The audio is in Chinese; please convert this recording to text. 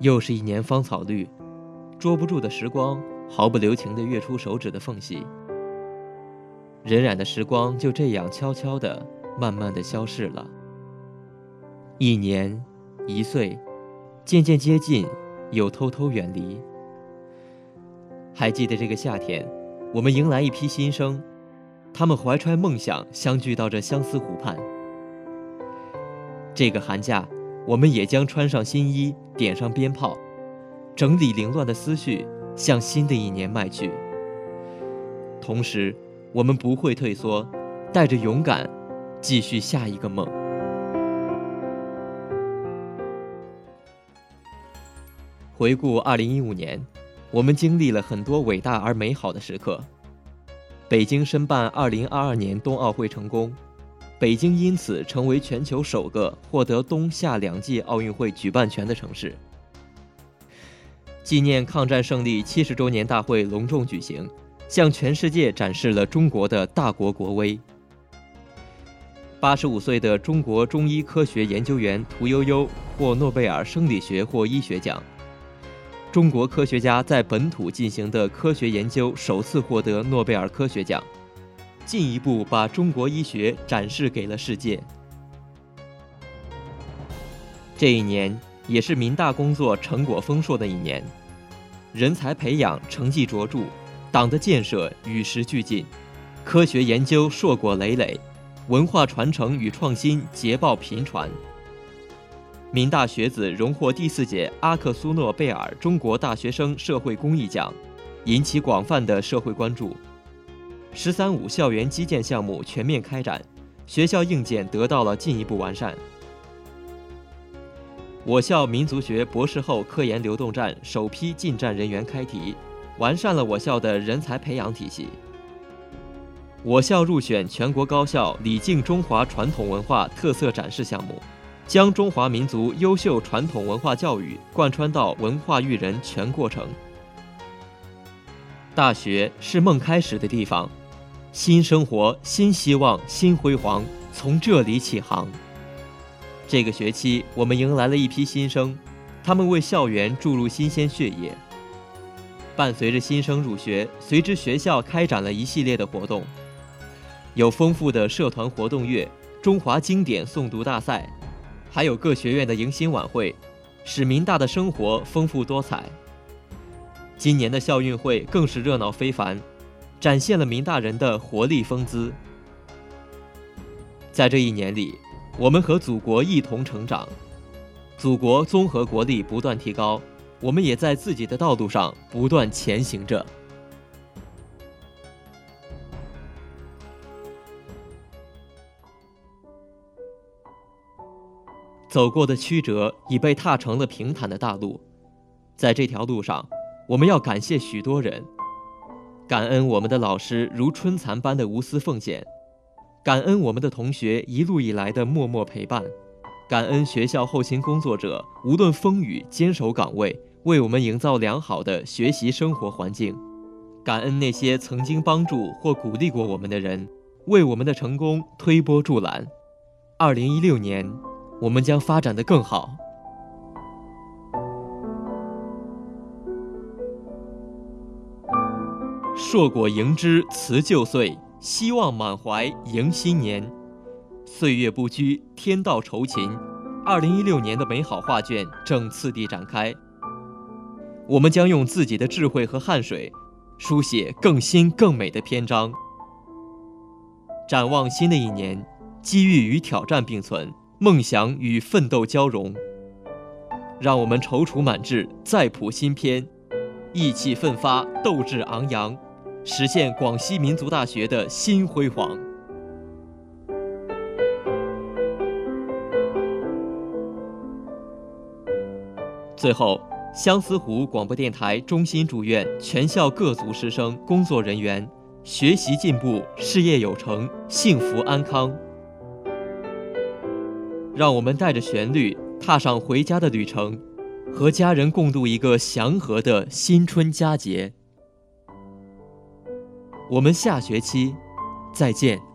又是一年芳草绿，捉不住的时光毫不留情地跃出手指的缝隙。荏苒的时光就这样悄悄地、慢慢地消逝了。一年，一岁，渐渐接近，又偷偷远离。还记得这个夏天，我们迎来一批新生，他们怀揣梦想，相聚到这相思湖畔。这个寒假，我们也将穿上新衣，点上鞭炮，整理凌乱的思绪，向新的一年迈去。同时，我们不会退缩，带着勇敢，继续下一个梦。回顾二零一五年，我们经历了很多伟大而美好的时刻。北京申办二零二二年冬奥会成功，北京因此成为全球首个获得冬夏两届奥运会举办权的城市。纪念抗战胜利七十周年大会隆重举行。向全世界展示了中国的大国国威。八十五岁的中国中医科学研究员屠呦呦获诺贝尔生理学或医学奖。中国科学家在本土进行的科学研究首次获得诺贝尔科学奖，进一步把中国医学展示给了世界。这一年也是民大工作成果丰硕的一年，人才培养成绩卓著。党的建设与时俱进，科学研究硕果累累，文化传承与创新捷报频传。民大学子荣获第四届阿克苏诺贝尔中国大学生社会公益奖，引起广泛的社会关注。“十三五”校园基建项目全面开展，学校硬件得到了进一步完善。我校民族学博士后科研流动站首批进站人员开题。完善了我校的人才培养体系。我校入选全国高校礼敬中华传统文化特色展示项目，将中华民族优秀传统文化教育贯穿到文化育人全过程。大学是梦开始的地方，新生活、新希望、新辉煌从这里起航。这个学期，我们迎来了一批新生，他们为校园注入新鲜血液。伴随着新生入学，随之学校开展了一系列的活动，有丰富的社团活动月、中华经典诵读大赛，还有各学院的迎新晚会，使民大的生活丰富多彩。今年的校运会更是热闹非凡，展现了民大人的活力风姿。在这一年里，我们和祖国一同成长，祖国综合国力不断提高。我们也在自己的道路上不断前行着。走过的曲折已被踏成了平坦的大路，在这条路上，我们要感谢许多人，感恩我们的老师如春蚕般的无私奉献，感恩我们的同学一路以来的默默陪伴，感恩学校后勤工作者无论风雨坚守岗位。为我们营造良好的学习生活环境，感恩那些曾经帮助或鼓励过我们的人，为我们的成功推波助澜。二零一六年，我们将发展的更好。硕果迎之辞旧岁，希望满怀迎新年。岁月不居，天道酬勤。二零一六年的美好画卷正次第展开。我们将用自己的智慧和汗水，书写更新更美的篇章。展望新的一年，机遇与挑战并存，梦想与奋斗交融。让我们踌躇满志，再谱新篇，意气奋发，斗志昂扬，实现广西民族大学的新辉煌。最后。相思湖广播电台衷心祝愿全校各族师生、工作人员学习进步、事业有成、幸福安康。让我们带着旋律踏上回家的旅程，和家人共度一个祥和的新春佳节。我们下学期再见。